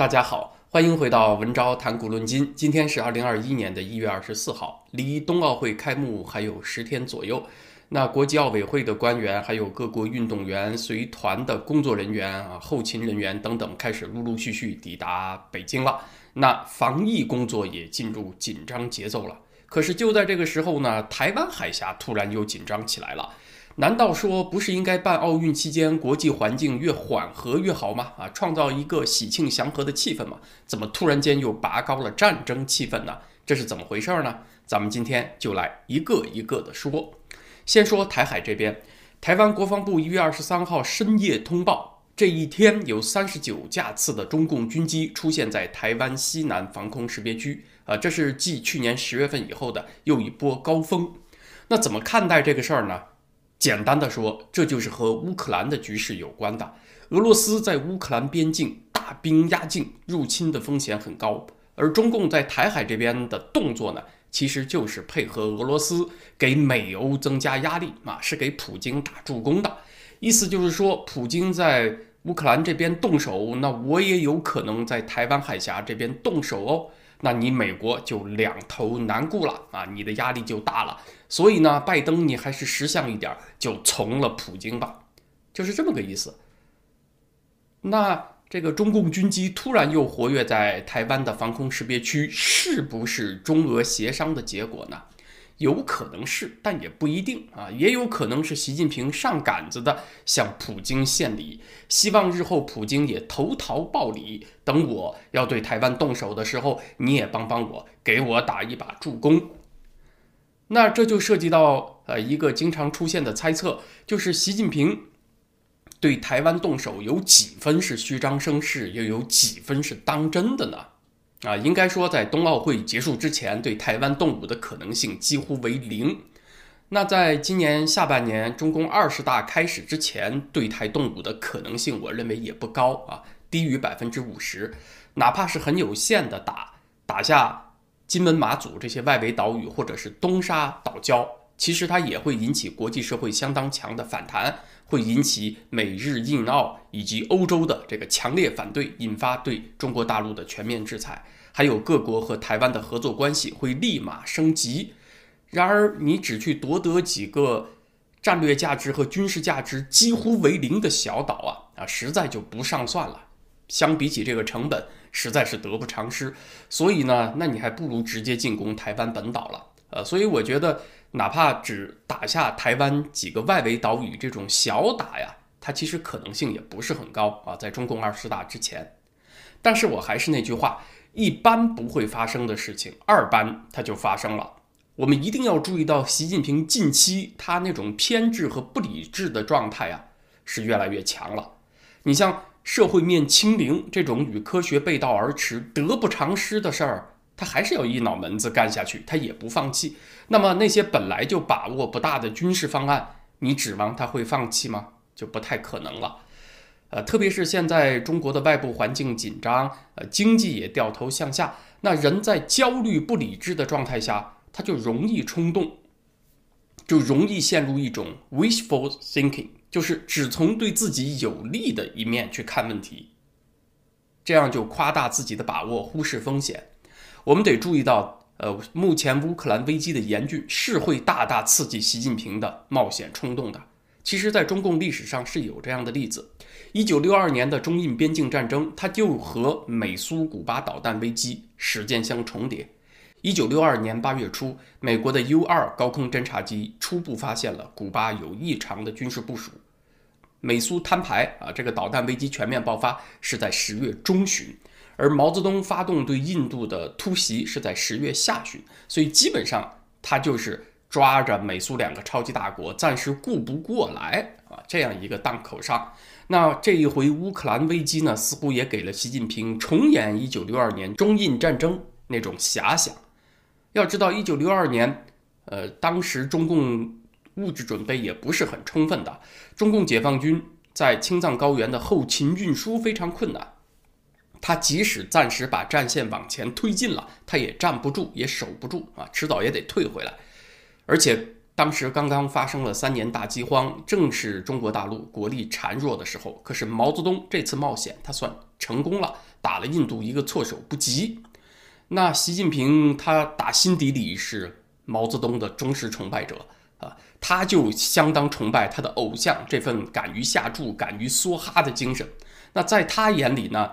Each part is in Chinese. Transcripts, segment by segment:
大家好，欢迎回到文昭谈古论今。今天是二零二一年的一月二十四号，离冬奥会开幕还有十天左右。那国际奥委会的官员，还有各国运动员随团的工作人员啊、后勤人员等等，开始陆陆续续抵达北京了。那防疫工作也进入紧张节奏了。可是就在这个时候呢，台湾海峡突然又紧张起来了。难道说不是应该办奥运期间国际环境越缓和越好吗？啊，创造一个喜庆祥和的气氛吗？怎么突然间又拔高了战争气氛呢？这是怎么回事呢？咱们今天就来一个一个的说。先说台海这边，台湾国防部一月二十三号深夜通报，这一天有三十九架次的中共军机出现在台湾西南防空识别区，啊，这是继去年十月份以后的又一波高峰。那怎么看待这个事儿呢？简单的说，这就是和乌克兰的局势有关的。俄罗斯在乌克兰边境大兵压境，入侵的风险很高。而中共在台海这边的动作呢，其实就是配合俄罗斯，给美欧增加压力啊，是给普京打助攻的。意思就是说，普京在乌克兰这边动手，那我也有可能在台湾海峡这边动手哦。那你美国就两头难顾了啊，你的压力就大了。所以呢，拜登你还是识相一点，就从了普京吧，就是这么个意思。那这个中共军机突然又活跃在台湾的防空识别区，是不是中俄协商的结果呢？有可能是，但也不一定啊，也有可能是习近平上杆子的，向普京献礼，希望日后普京也投桃报李，等我要对台湾动手的时候，你也帮帮我，给我打一把助攻。那这就涉及到呃一个经常出现的猜测，就是习近平对台湾动手有几分是虚张声势，又有几分是当真的呢？啊，应该说，在冬奥会结束之前，对台湾动武的可能性几乎为零。那在今年下半年中共二十大开始之前，对台动武的可能性，我认为也不高啊，低于百分之五十。哪怕是很有限的打打下金门、马祖这些外围岛屿，或者是东沙岛礁，其实它也会引起国际社会相当强的反弹，会引起美日印澳以及欧洲的这个强烈反对，引发对中国大陆的全面制裁。还有各国和台湾的合作关系会立马升级。然而，你只去夺得几个战略价值和军事价值几乎为零的小岛啊啊，实在就不上算了。相比起这个成本，实在是得不偿失。所以呢，那你还不如直接进攻台湾本岛了。呃，所以我觉得，哪怕只打下台湾几个外围岛屿这种小打呀，它其实可能性也不是很高啊。在中共二十大之前，但是我还是那句话。一般不会发生的事情，二般它就发生了。我们一定要注意到，习近平近期他那种偏执和不理智的状态啊，是越来越强了。你像社会面清零这种与科学背道而驰、得不偿失的事儿，他还是要一脑门子干下去，他也不放弃。那么那些本来就把握不大的军事方案，你指望他会放弃吗？就不太可能了。呃，特别是现在中国的外部环境紧张，呃，经济也掉头向下，那人在焦虑不理智的状态下，他就容易冲动，就容易陷入一种 wishful thinking，就是只从对自己有利的一面去看问题，这样就夸大自己的把握，忽视风险。我们得注意到，呃，目前乌克兰危机的严峻是会大大刺激习近平的冒险冲动的。其实，在中共历史上是有这样的例子。一九六二年的中印边境战争，它就和美苏古巴导弹危机时间相重叠。一九六二年八月初，美国的 U 二高空侦察机初步发现了古巴有异常的军事部署。美苏摊牌啊，这个导弹危机全面爆发是在十月中旬，而毛泽东发动对印度的突袭是在十月下旬，所以基本上他就是。抓着美苏两个超级大国暂时顾不过来啊，这样一个档口上，那这一回乌克兰危机呢，似乎也给了习近平重演1962年中印战争那种遐想。要知道，1962年，呃，当时中共物质准备也不是很充分的，中共解放军在青藏高原的后勤运输非常困难，他即使暂时把战线往前推进了，他也站不住，也守不住啊，迟早也得退回来。而且当时刚刚发生了三年大饥荒，正是中国大陆国力孱弱的时候。可是毛泽东这次冒险，他算成功了。打了印度一个措手不及。那习近平他打心底里是毛泽东的忠实崇拜者啊，他就相当崇拜他的偶像这份敢于下注、敢于梭哈的精神。那在他眼里呢，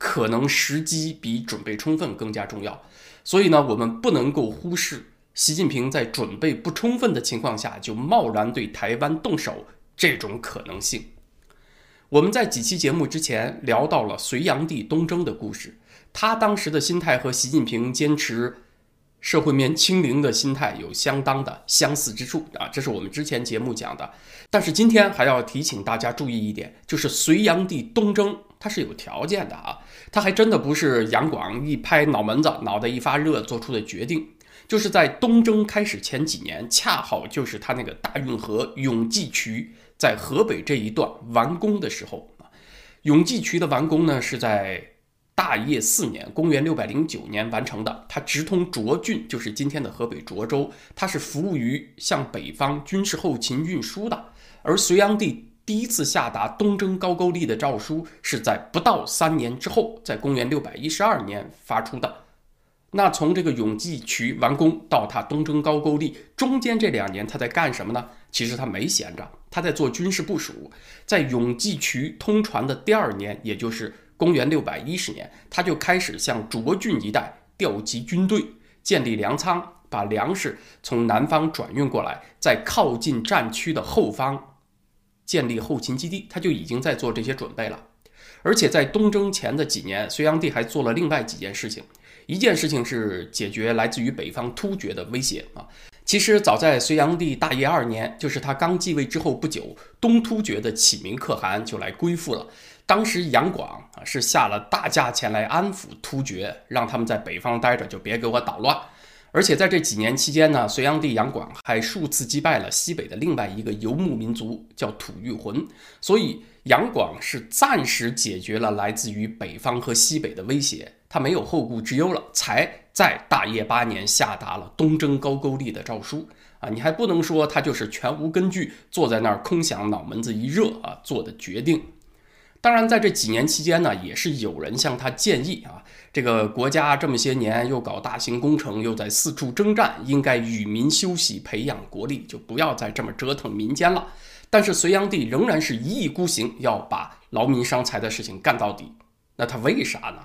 可能时机比准备充分更加重要。所以呢，我们不能够忽视习近平在准备不充分的情况下就贸然对台湾动手这种可能性。我们在几期节目之前聊到了隋炀帝东征的故事，他当时的心态和习近平坚持社会面清零的心态有相当的相似之处啊，这是我们之前节目讲的。但是今天还要提醒大家注意一点，就是隋炀帝东征他是有条件的啊，他还真的不是杨广一拍脑门子，脑袋一发热做出的决定，就是在东征开始前几年，恰好就是他那个大运河永济渠。在河北这一段完工的时候啊，永济渠的完工呢是在大业四年，公元六百零九年完成的。它直通涿郡，就是今天的河北涿州，它是服务于向北方军事后勤运输的。而隋炀帝第一次下达东征高句丽的诏书，是在不到三年之后，在公元六百一十二年发出的。那从这个永济渠完工到他东征高句丽，中间这两年他在干什么呢？其实他没闲着，他在做军事部署。在永济渠通船的第二年，也就是公元六百一十年，他就开始向涿郡一带调集军队，建立粮仓，把粮食从南方转运过来，在靠近战区的后方建立后勤基地。他就已经在做这些准备了。而且在东征前的几年，隋炀帝还做了另外几件事情。一件事情是解决来自于北方突厥的威胁啊。其实早在隋炀帝大业二年，就是他刚继位之后不久，东突厥的启民可汗就来归附了。当时杨广啊是下了大价钱来安抚突厥，让他们在北方待着，就别给我捣乱。而且在这几年期间呢，隋炀帝杨广还数次击败了西北的另外一个游牧民族，叫吐谷浑。所以杨广是暂时解决了来自于北方和西北的威胁。他没有后顾之忧了，才在大业八年下达了东征高句丽的诏书啊！你还不能说他就是全无根据，坐在那儿空想，脑门子一热啊做的决定。当然，在这几年期间呢，也是有人向他建议啊，这个国家这么些年又搞大型工程，又在四处征战，应该与民休息，培养国力，就不要再这么折腾民间了。但是隋炀帝仍然是一意孤行，要把劳民伤财的事情干到底。那他为啥呢？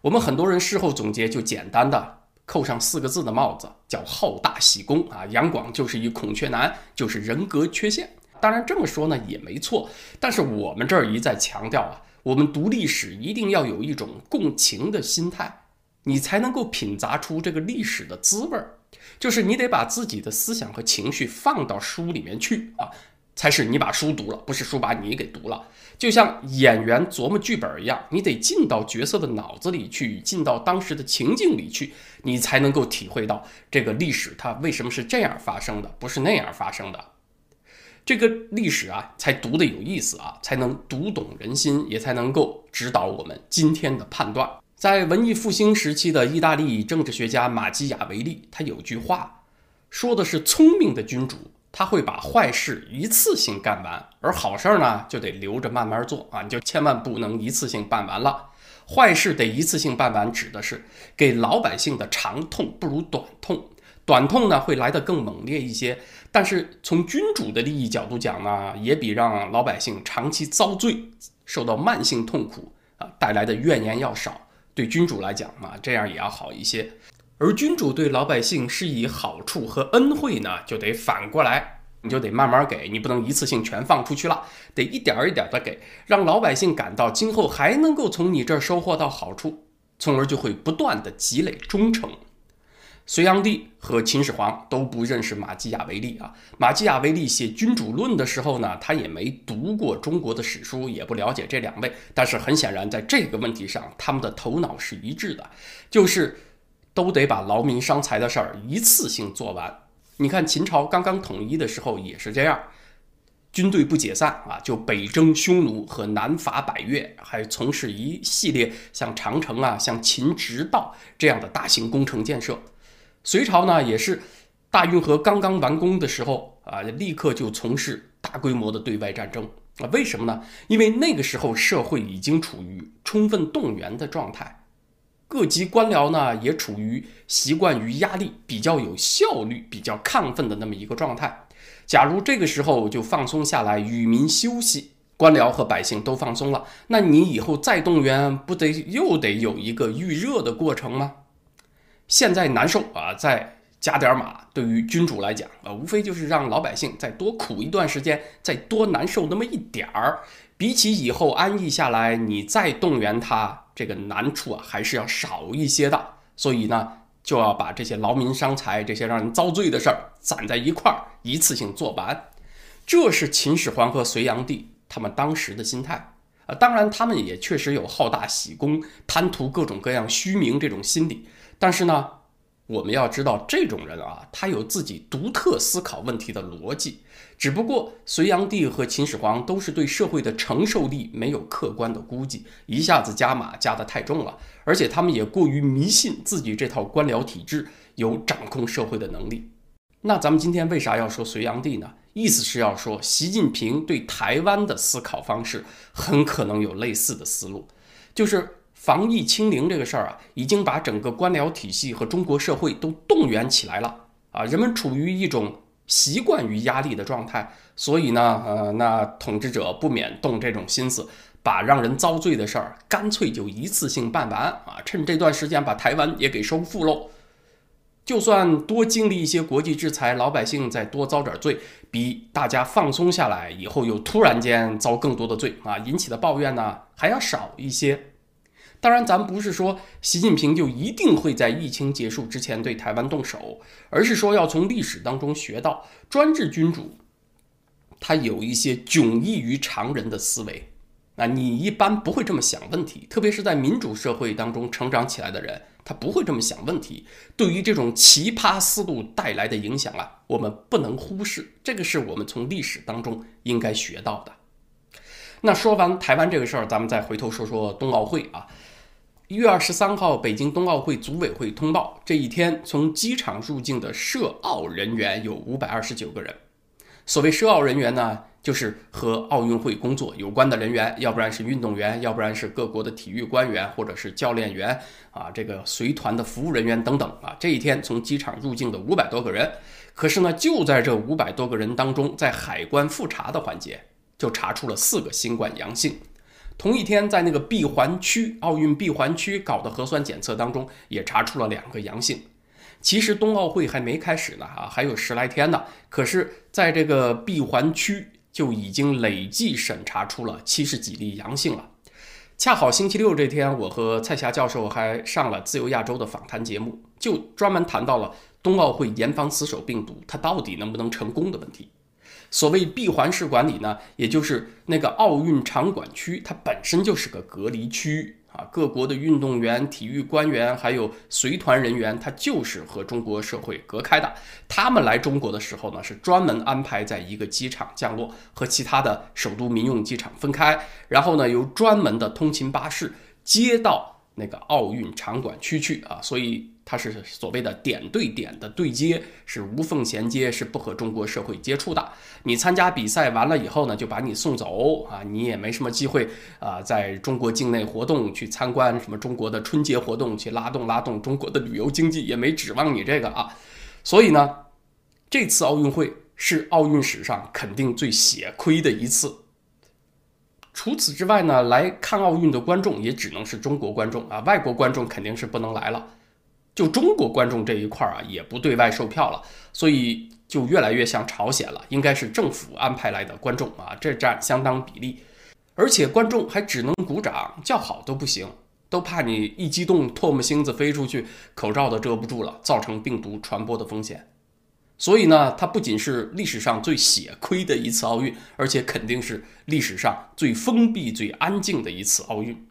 我们很多人事后总结，就简单的扣上四个字的帽子，叫好大喜功啊。杨广就是一孔雀男，就是人格缺陷。当然这么说呢也没错，但是我们这儿一再强调啊，我们读历史一定要有一种共情的心态，你才能够品杂出这个历史的滋味儿。就是你得把自己的思想和情绪放到书里面去啊。才是你把书读了，不是书把你给读了。就像演员琢磨剧本一样，你得进到角色的脑子里去，进到当时的情境里去，你才能够体会到这个历史它为什么是这样发生的，不是那样发生的。这个历史啊，才读得有意思啊，才能读懂人心，也才能够指导我们今天的判断。在文艺复兴时期的意大利政治学家马基雅维利，他有句话，说的是聪明的君主。他会把坏事一次性干完，而好事儿呢就得留着慢慢做啊！你就千万不能一次性办完了。坏事得一次性办完，指的是给老百姓的长痛不如短痛，短痛呢会来得更猛烈一些。但是从君主的利益角度讲呢，也比让老百姓长期遭罪、受到慢性痛苦啊带来的怨言要少。对君主来讲嘛，这样也要好一些。而君主对老百姓施以好处和恩惠呢，就得反过来，你就得慢慢给，你不能一次性全放出去了，得一点儿一点儿的给，让老百姓感到今后还能够从你这儿收获到好处，从而就会不断的积累忠诚。隋炀帝和秦始皇都不认识马基雅维利啊，马基雅维利写《君主论》的时候呢，他也没读过中国的史书，也不了解这两位，但是很显然，在这个问题上，他们的头脑是一致的，就是。都得把劳民伤财的事儿一次性做完。你看秦朝刚刚统一的时候也是这样，军队不解散啊，就北征匈奴和南伐百越，还从事一系列像长城啊、像秦直道这样的大型工程建设。隋朝呢也是大运河刚刚完工的时候啊，立刻就从事大规模的对外战争啊，为什么呢？因为那个时候社会已经处于充分动员的状态，各级官僚呢也处于习惯于压力、比较有效率、比较亢奋的那么一个状态。假如这个时候就放松下来，与民休息，官僚和百姓都放松了，那你以后再动员，不得又得有一个预热的过程吗？现在难受啊，再加点马，对于君主来讲啊，无非就是让老百姓再多苦一段时间，再多难受那么一点儿。比起以后安逸下来，你再动员他，这个难处啊，还是要少一些的。所以呢。就要把这些劳民伤财、这些让人遭罪的事儿攒在一块儿，一次性做完。这是秦始皇和隋炀帝他们当时的心态啊。当然，他们也确实有好大喜功、贪图各种各样虚名这种心理。但是呢，我们要知道，这种人啊，他有自己独特思考问题的逻辑。只不过，隋炀帝和秦始皇都是对社会的承受力没有客观的估计，一下子加码加得太重了，而且他们也过于迷信自己这套官僚体制有掌控社会的能力。那咱们今天为啥要说隋炀帝呢？意思是要说，习近平对台湾的思考方式很可能有类似的思路，就是防疫清零这个事儿啊，已经把整个官僚体系和中国社会都动员起来了啊，人们处于一种。习惯于压力的状态，所以呢，呃，那统治者不免动这种心思，把让人遭罪的事儿干脆就一次性办完啊！趁这段时间把台湾也给收复喽。就算多经历一些国际制裁，老百姓再多遭点罪，比大家放松下来以后又突然间遭更多的罪啊，引起的抱怨呢还要少一些。当然，咱不是说习近平就一定会在疫情结束之前对台湾动手，而是说要从历史当中学到专制君主，他有一些迥异于常人的思维。那你一般不会这么想问题，特别是在民主社会当中成长起来的人，他不会这么想问题。对于这种奇葩思路带来的影响啊，我们不能忽视，这个是我们从历史当中应该学到的。那说完台湾这个事儿，咱们再回头说说冬奥会啊。一月二十三号，北京冬奥会组委会通报，这一天从机场入境的涉奥人员有五百二十九个人。所谓涉奥人员呢，就是和奥运会工作有关的人员，要不然是运动员，要不然是各国的体育官员，或者是教练员啊，这个随团的服务人员等等啊。这一天从机场入境的五百多个人，可是呢，就在这五百多个人当中，在海关复查的环节，就查出了四个新冠阳性。同一天，在那个闭环区奥运闭环区搞的核酸检测当中，也查出了两个阳性。其实冬奥会还没开始呢，啊，还有十来天呢。可是，在这个闭环区就已经累计审查出了七十几例阳性了。恰好星期六这天，我和蔡霞教授还上了自由亚洲的访谈节目，就专门谈到了冬奥会严防死守病毒它到底能不能成功的问题。所谓闭环式管理呢，也就是那个奥运场馆区，它本身就是个隔离区啊。各国的运动员、体育官员还有随团人员，他就是和中国社会隔开的。他们来中国的时候呢，是专门安排在一个机场降落，和其他的首都民用机场分开，然后呢，由专门的通勤巴士接到那个奥运场馆区去啊。所以。它是所谓的点对点的对接，是无缝衔接，是不和中国社会接触的。你参加比赛完了以后呢，就把你送走啊，你也没什么机会啊，在中国境内活动，去参观什么中国的春节活动，去拉动拉动中国的旅游经济，也没指望你这个啊。所以呢，这次奥运会是奥运史上肯定最血亏的一次。除此之外呢，来看奥运的观众也只能是中国观众啊，外国观众肯定是不能来了。就中国观众这一块儿啊，也不对外售票了，所以就越来越像朝鲜了，应该是政府安排来的观众啊，这占相当比例，而且观众还只能鼓掌叫好都不行，都怕你一激动唾沫星子飞出去，口罩都遮不住了，造成病毒传播的风险。所以呢，它不仅是历史上最血亏的一次奥运，而且肯定是历史上最封闭、最安静的一次奥运。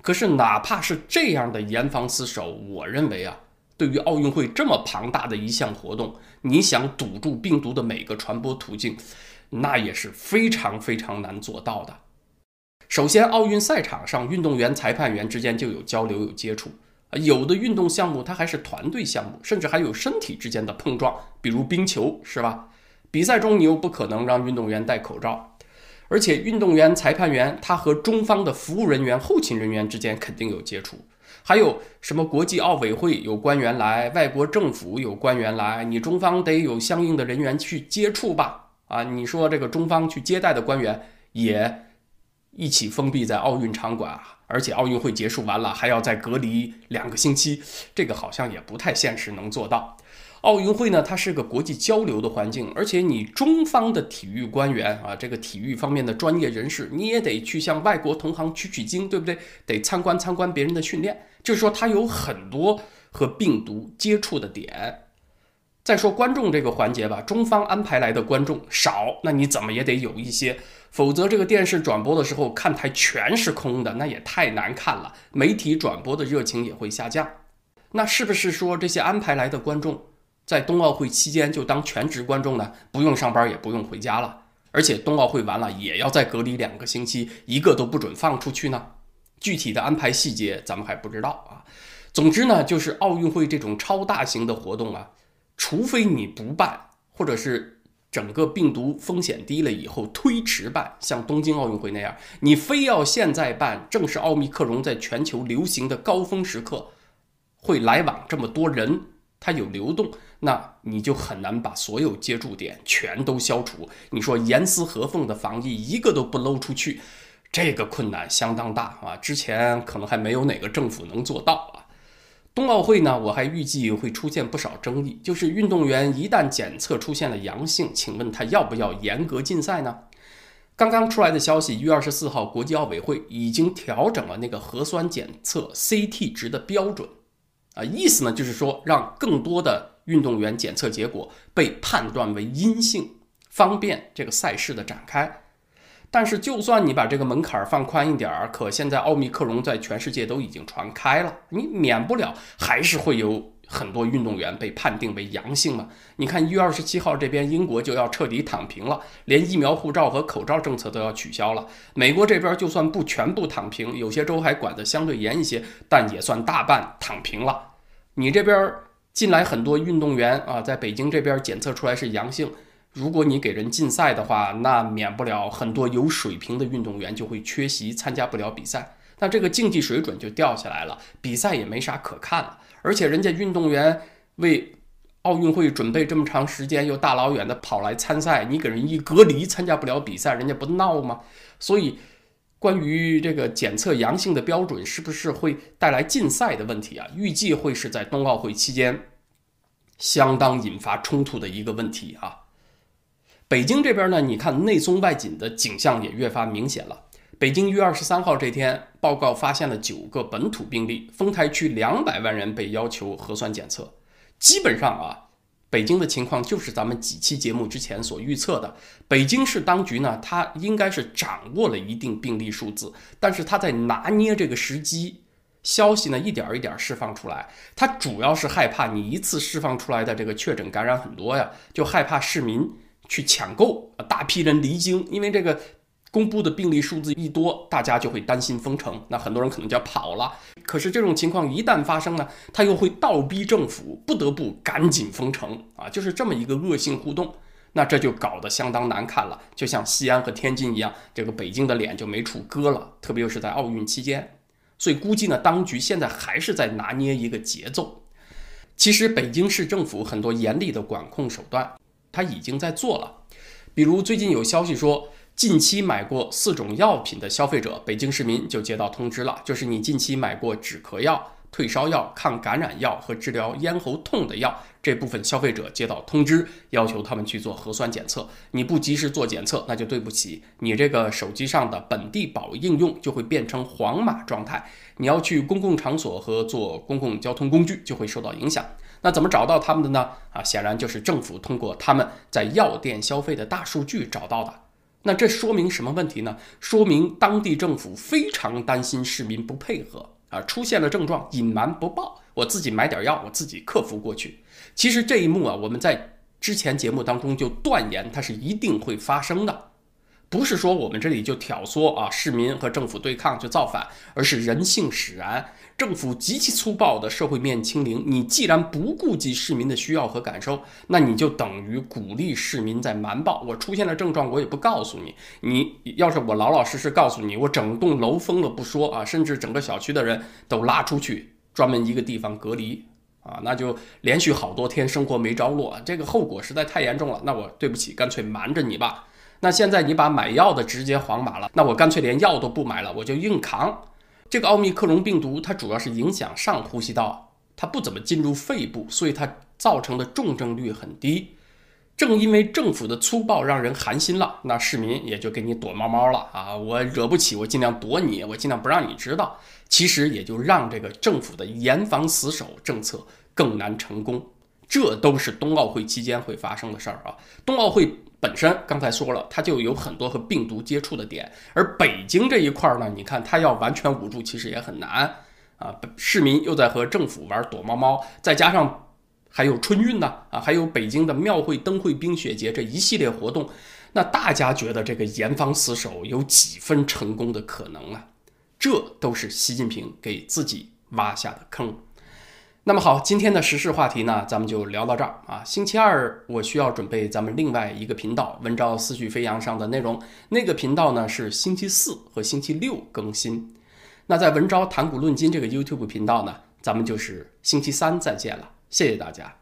可是哪怕是这样的严防死守，我认为啊。对于奥运会这么庞大的一项活动，你想堵住病毒的每个传播途径，那也是非常非常难做到的。首先，奥运赛场上，运动员、裁判员之间就有交流、有接触啊。有的运动项目它还是团队项目，甚至还有身体之间的碰撞，比如冰球，是吧？比赛中你又不可能让运动员戴口罩，而且运动员、裁判员他和中方的服务人员、后勤人员之间肯定有接触。还有什么国际奥委会有官员来，外国政府有官员来，你中方得有相应的人员去接触吧？啊，你说这个中方去接待的官员也一起封闭在奥运场馆，而且奥运会结束完了还要再隔离两个星期，这个好像也不太现实能做到。奥运会呢，它是个国际交流的环境，而且你中方的体育官员啊，这个体育方面的专业人士，你也得去向外国同行取取经，对不对？得参观参观别人的训练，就是说它有很多和病毒接触的点。再说观众这个环节吧，中方安排来的观众少，那你怎么也得有一些，否则这个电视转播的时候看台全是空的，那也太难看了，媒体转播的热情也会下降。那是不是说这些安排来的观众？在冬奥会期间就当全职观众呢，不用上班也不用回家了，而且冬奥会完了也要再隔离两个星期，一个都不准放出去呢。具体的安排细节咱们还不知道啊。总之呢，就是奥运会这种超大型的活动啊，除非你不办，或者是整个病毒风险低了以后推迟办，像东京奥运会那样，你非要现在办，正是奥密克戎在全球流行的高峰时刻，会来往这么多人。它有流动，那你就很难把所有接触点全都消除。你说严丝合缝的防疫，一个都不漏出去，这个困难相当大啊！之前可能还没有哪个政府能做到啊。冬奥会呢，我还预计会出现不少争议，就是运动员一旦检测出现了阳性，请问他要不要严格禁赛呢？刚刚出来的消息，一月二十四号，国际奥委会已经调整了那个核酸检测 CT 值的标准。啊，意思呢就是说，让更多的运动员检测结果被判断为阴性，方便这个赛事的展开。但是，就算你把这个门槛放宽一点儿，可现在奥密克戎在全世界都已经传开了，你免不了还是会有很多运动员被判定为阳性嘛？你看，一月二十七号这边英国就要彻底躺平了，连疫苗护照和口罩政策都要取消了。美国这边就算不全部躺平，有些州还管得相对严一些，但也算大半躺平了。你这边进来很多运动员啊，在北京这边检测出来是阳性。如果你给人禁赛的话，那免不了很多有水平的运动员就会缺席，参加不了比赛，那这个竞技水准就掉下来了，比赛也没啥可看了。而且人家运动员为奥运会准备这么长时间，又大老远的跑来参赛，你给人一隔离，参加不了比赛，人家不闹吗？所以，关于这个检测阳性的标准是不是会带来禁赛的问题啊？预计会是在冬奥会期间相当引发冲突的一个问题啊。北京这边呢，你看内松外紧的景象也越发明显了。北京一月二十三号这天，报告发现了九个本土病例，丰台区两百万人被要求核酸检测。基本上啊，北京的情况就是咱们几期节目之前所预测的。北京市当局呢，它应该是掌握了一定病例数字，但是它在拿捏这个时机，消息呢一点一点释放出来。它主要是害怕你一次释放出来的这个确诊感染很多呀，就害怕市民。去抢购啊，大批人离京，因为这个公布的病例数字一多，大家就会担心封城，那很多人可能就要跑了。可是这种情况一旦发生呢，他又会倒逼政府不得不赶紧封城啊，就是这么一个恶性互动。那这就搞得相当难看了，就像西安和天津一样，这个北京的脸就没处搁了，特别又是在奥运期间。所以估计呢，当局现在还是在拿捏一个节奏。其实北京市政府很多严厉的管控手段。他已经在做了，比如最近有消息说，近期买过四种药品的消费者，北京市民就接到通知了，就是你近期买过止咳药、退烧药、抗感染药和治疗咽喉痛的药，这部分消费者接到通知，要求他们去做核酸检测。你不及时做检测，那就对不起，你这个手机上的本地保应用就会变成黄码状态，你要去公共场所和坐公共交通工具就会受到影响。那怎么找到他们的呢？啊，显然就是政府通过他们在药店消费的大数据找到的。那这说明什么问题呢？说明当地政府非常担心市民不配合啊，出现了症状隐瞒不报，我自己买点药，我自己克服过去。其实这一幕啊，我们在之前节目当中就断言它是一定会发生的。不是说我们这里就挑唆啊市民和政府对抗就造反，而是人性使然。政府极其粗暴的社会面清零，你既然不顾及市民的需要和感受，那你就等于鼓励市民在瞒报。我出现了症状，我也不告诉你。你要是我老老实实告诉你，我整栋楼封了不说啊，甚至整个小区的人都拉出去，专门一个地方隔离啊，那就连续好多天生活没着落，这个后果实在太严重了。那我对不起，干脆瞒着你吧。那现在你把买药的直接黄码了，那我干脆连药都不买了，我就硬扛。这个奥密克戎病毒，它主要是影响上呼吸道，它不怎么进入肺部，所以它造成的重症率很低。正因为政府的粗暴让人寒心了，那市民也就给你躲猫猫了啊！我惹不起，我尽量躲你，我尽量不让你知道。其实也就让这个政府的严防死守政策更难成功。这都是冬奥会期间会发生的事儿啊！冬奥会。本身刚才说了，它就有很多和病毒接触的点，而北京这一块儿呢，你看它要完全捂住，其实也很难啊。市民又在和政府玩躲猫猫，再加上还有春运呢，啊，还有北京的庙会、灯会、冰雪节这一系列活动，那大家觉得这个严防死守有几分成功的可能啊？这都是习近平给自己挖下的坑。那么好，今天的时事话题呢，咱们就聊到这儿啊。星期二我需要准备咱们另外一个频道“文昭思绪飞扬”上的内容，那个频道呢是星期四和星期六更新。那在“文昭谈古论今”这个 YouTube 频道呢，咱们就是星期三再见了，谢谢大家。